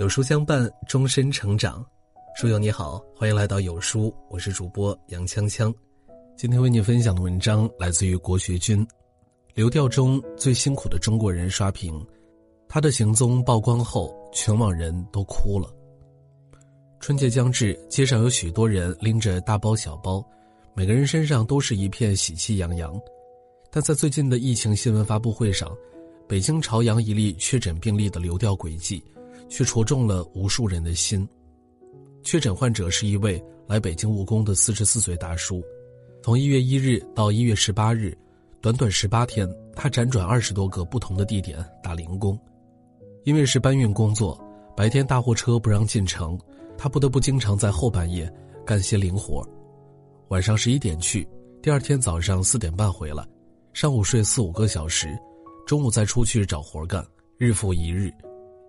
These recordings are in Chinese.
有书相伴，终身成长。书友你好，欢迎来到有书，我是主播杨锵锵。今天为你分享的文章来自于国学君。流调中最辛苦的中国人刷屏，他的行踪曝光后，全网人都哭了。春节将至，街上有许多人拎着大包小包，每个人身上都是一片喜气洋洋。但在最近的疫情新闻发布会上，北京朝阳一例确诊病例的流调轨迹。却戳中了无数人的心。确诊患者是一位来北京务工的四十四岁大叔，从一月一日到一月十八日，短短十八天，他辗转二十多个不同的地点打零工。因为是搬运工作，白天大货车不让进城，他不得不经常在后半夜干些零活。晚上十一点去，第二天早上四点半回来，上午睡四五个小时，中午再出去找活干，日复一日。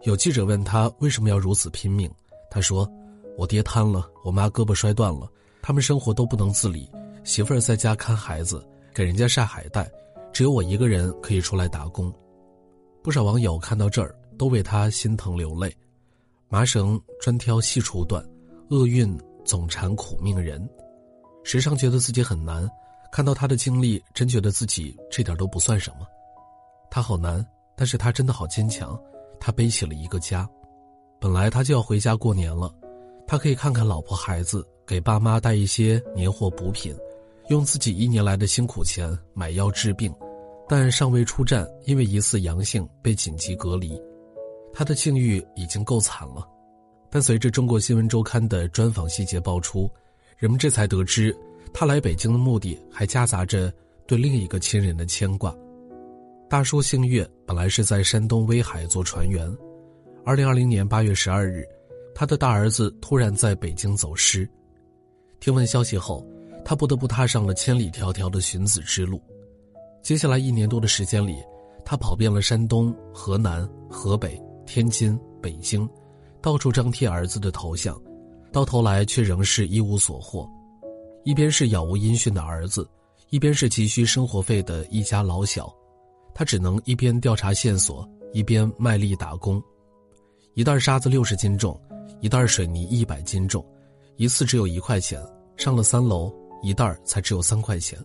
有记者问他为什么要如此拼命，他说：“我爹瘫了，我妈胳膊摔断了，他们生活都不能自理，媳妇儿在家看孩子，给人家晒海带，只有我一个人可以出来打工。”不少网友看到这儿都为他心疼流泪。麻绳专挑细处断，厄运总缠苦命人。时常觉得自己很难，看到他的经历，真觉得自己这点都不算什么。他好难，但是他真的好坚强。他背起了一个家，本来他就要回家过年了，他可以看看老婆孩子，给爸妈带一些年货补品，用自己一年来的辛苦钱买药治病，但尚未出站，因为疑似阳性被紧急隔离，他的境遇已经够惨了。但随着中国新闻周刊的专访细节爆出，人们这才得知，他来北京的目的还夹杂着对另一个亲人的牵挂。大叔姓岳，本来是在山东威海做船员。二零二零年八月十二日，他的大儿子突然在北京走失。听闻消息后，他不得不踏上了千里迢迢的寻子之路。接下来一年多的时间里，他跑遍了山东、河南、河北、天津、北京，到处张贴儿子的头像，到头来却仍是一无所获。一边是杳无音讯的儿子，一边是急需生活费的一家老小。他只能一边调查线索，一边卖力打工。一袋沙子六十斤重，一袋水泥一百斤重，一次只有一块钱。上了三楼，一袋才只有三块钱。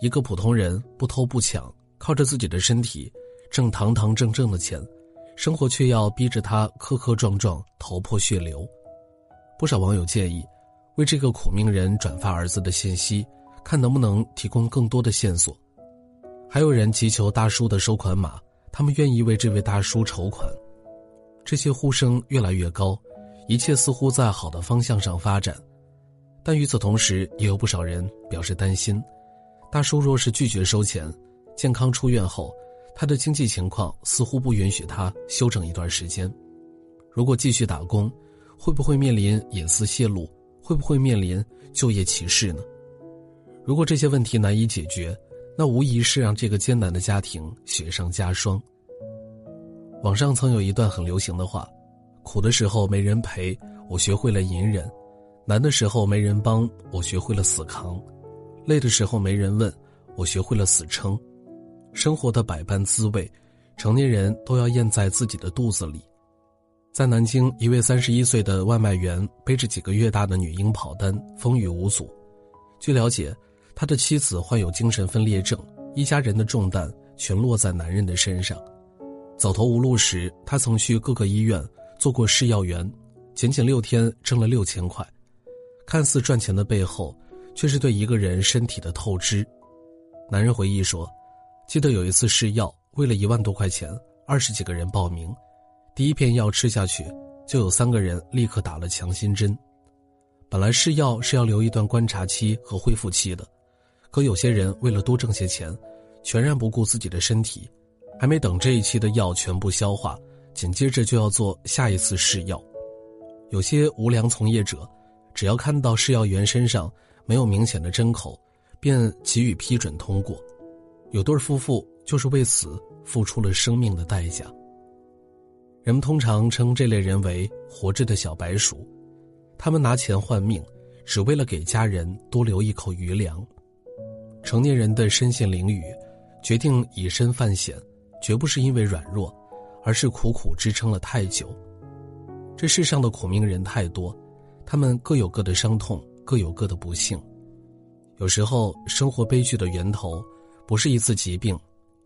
一个普通人不偷不抢，靠着自己的身体挣堂堂正正的钱，生活却要逼着他磕磕撞撞，头破血流。不少网友建议，为这个苦命人转发儿子的信息，看能不能提供更多的线索。还有人祈求大叔的收款码，他们愿意为这位大叔筹款。这些呼声越来越高，一切似乎在好的方向上发展。但与此同时，也有不少人表示担心：大叔若是拒绝收钱，健康出院后，他的经济情况似乎不允许他休整一段时间。如果继续打工，会不会面临隐私泄露？会不会面临就业歧视呢？如果这些问题难以解决，那无疑是让这个艰难的家庭雪上加霜。网上曾有一段很流行的话：“苦的时候没人陪，我学会了隐忍；难的时候没人帮，我学会了死扛；累的时候没人问，我学会了死撑。”生活的百般滋味，成年人都要咽在自己的肚子里。在南京，一位三十一岁的外卖员背着几个月大的女婴跑单，风雨无阻。据了解。他的妻子患有精神分裂症，一家人的重担全落在男人的身上。走投无路时，他曾去各个医院做过试药员，仅仅六天挣了六千块。看似赚钱的背后，却是对一个人身体的透支。男人回忆说：“记得有一次试药，为了一万多块钱，二十几个人报名，第一片药吃下去，就有三个人立刻打了强心针。本来试药是要留一段观察期和恢复期的。”可有些人为了多挣些钱，全然不顾自己的身体，还没等这一期的药全部消化，紧接着就要做下一次试药。有些无良从业者，只要看到试药员身上没有明显的针口，便给予批准通过。有对夫妇就是为此付出了生命的代价。人们通常称这类人为“活着的小白鼠”，他们拿钱换命，只为了给家人多留一口余粮。成年人的身陷囹圄，决定以身犯险，绝不是因为软弱，而是苦苦支撑了太久。这世上的苦命人太多，他们各有各的伤痛，各有各的不幸。有时候，生活悲剧的源头不是一次疾病，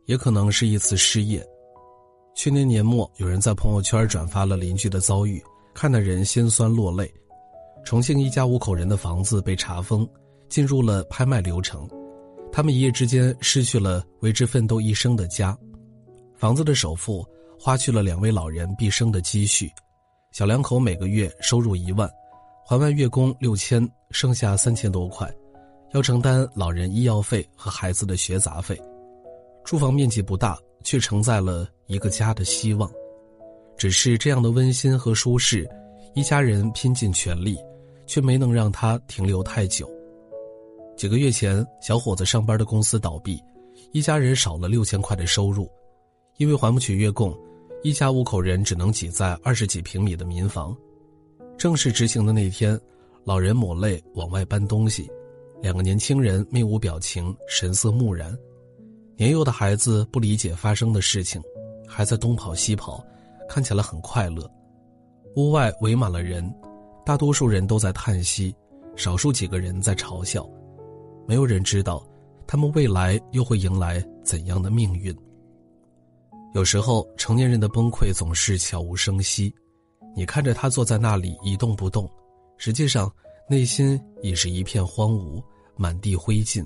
也可能是一次失业。去年年末，有人在朋友圈转发了邻居的遭遇，看得人心酸落泪。重庆一家五口人的房子被查封，进入了拍卖流程，他们一夜之间失去了为之奋斗一生的家，房子的首付花去了两位老人毕生的积蓄。小两口每个月收入一万，还完月供六千，剩下三千多块，要承担老人医药费和孩子的学杂费。住房面积不大，却承载了一个家的希望。只是这样的温馨和舒适，一家人拼尽全力，却没能让他停留太久。几个月前，小伙子上班的公司倒闭，一家人少了六千块的收入，因为还不起月供。一家五口人只能挤在二十几平米的民房。正式执行的那天，老人抹泪往外搬东西，两个年轻人面无表情，神色木然。年幼的孩子不理解发生的事情，还在东跑西跑，看起来很快乐。屋外围满了人，大多数人都在叹息，少数几个人在嘲笑。没有人知道，他们未来又会迎来怎样的命运。有时候，成年人的崩溃总是悄无声息，你看着他坐在那里一动不动，实际上内心已是一片荒芜，满地灰烬。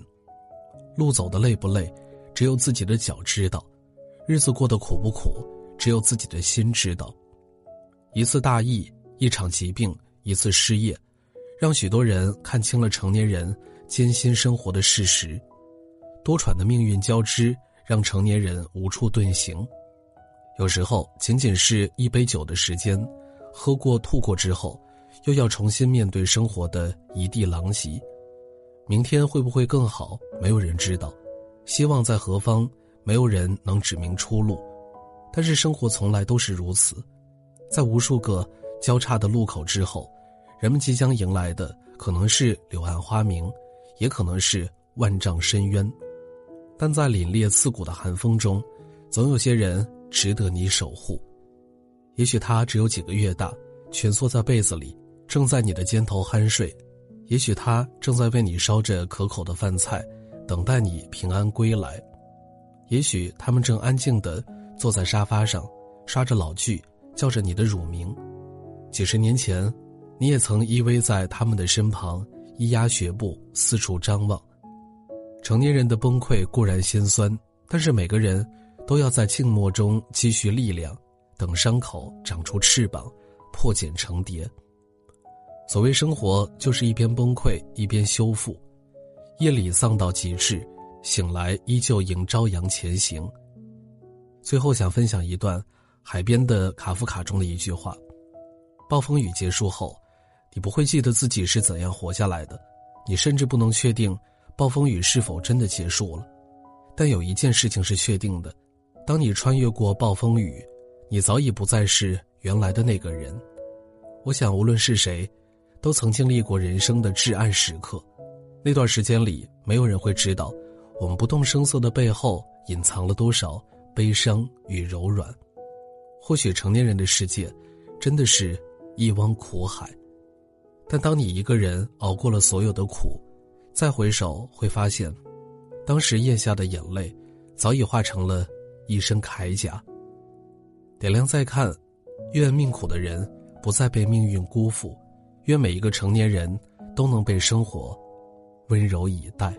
路走的累不累，只有自己的脚知道；日子过得苦不苦，只有自己的心知道。一次大意，一场疾病，一次失业，让许多人看清了成年人艰辛生活的事实。多舛的命运交织，让成年人无处遁形。有时候，仅仅是一杯酒的时间，喝过吐过之后，又要重新面对生活的一地狼藉。明天会不会更好？没有人知道。希望在何方？没有人能指明出路。但是生活从来都是如此，在无数个交叉的路口之后，人们即将迎来的可能是柳暗花明，也可能是万丈深渊。但在凛冽刺骨的寒风中，总有些人。值得你守护。也许他只有几个月大，蜷缩在被子里，正在你的肩头酣睡；也许他正在为你烧着可口的饭菜，等待你平安归来；也许他们正安静地坐在沙发上，刷着老剧，叫着你的乳名。几十年前，你也曾依偎在他们的身旁，咿呀学步，四处张望。成年人的崩溃固然心酸，但是每个人。都要在静默中积蓄力量，等伤口长出翅膀，破茧成蝶。所谓生活，就是一边崩溃一边修复。夜里丧到极致，醒来依旧迎朝阳前行。最后想分享一段海边的卡夫卡中的一句话：暴风雨结束后，你不会记得自己是怎样活下来的，你甚至不能确定暴风雨是否真的结束了。但有一件事情是确定的。当你穿越过暴风雨，你早已不再是原来的那个人。我想，无论是谁，都曾经历过人生的至暗时刻。那段时间里，没有人会知道，我们不动声色的背后隐藏了多少悲伤与柔软。或许成年人的世界，真的是一汪苦海。但当你一个人熬过了所有的苦，再回首会发现，当时咽下的眼泪，早已化成了。一身铠甲。点亮再看，愿命苦的人不再被命运辜负，愿每一个成年人都能被生活温柔以待。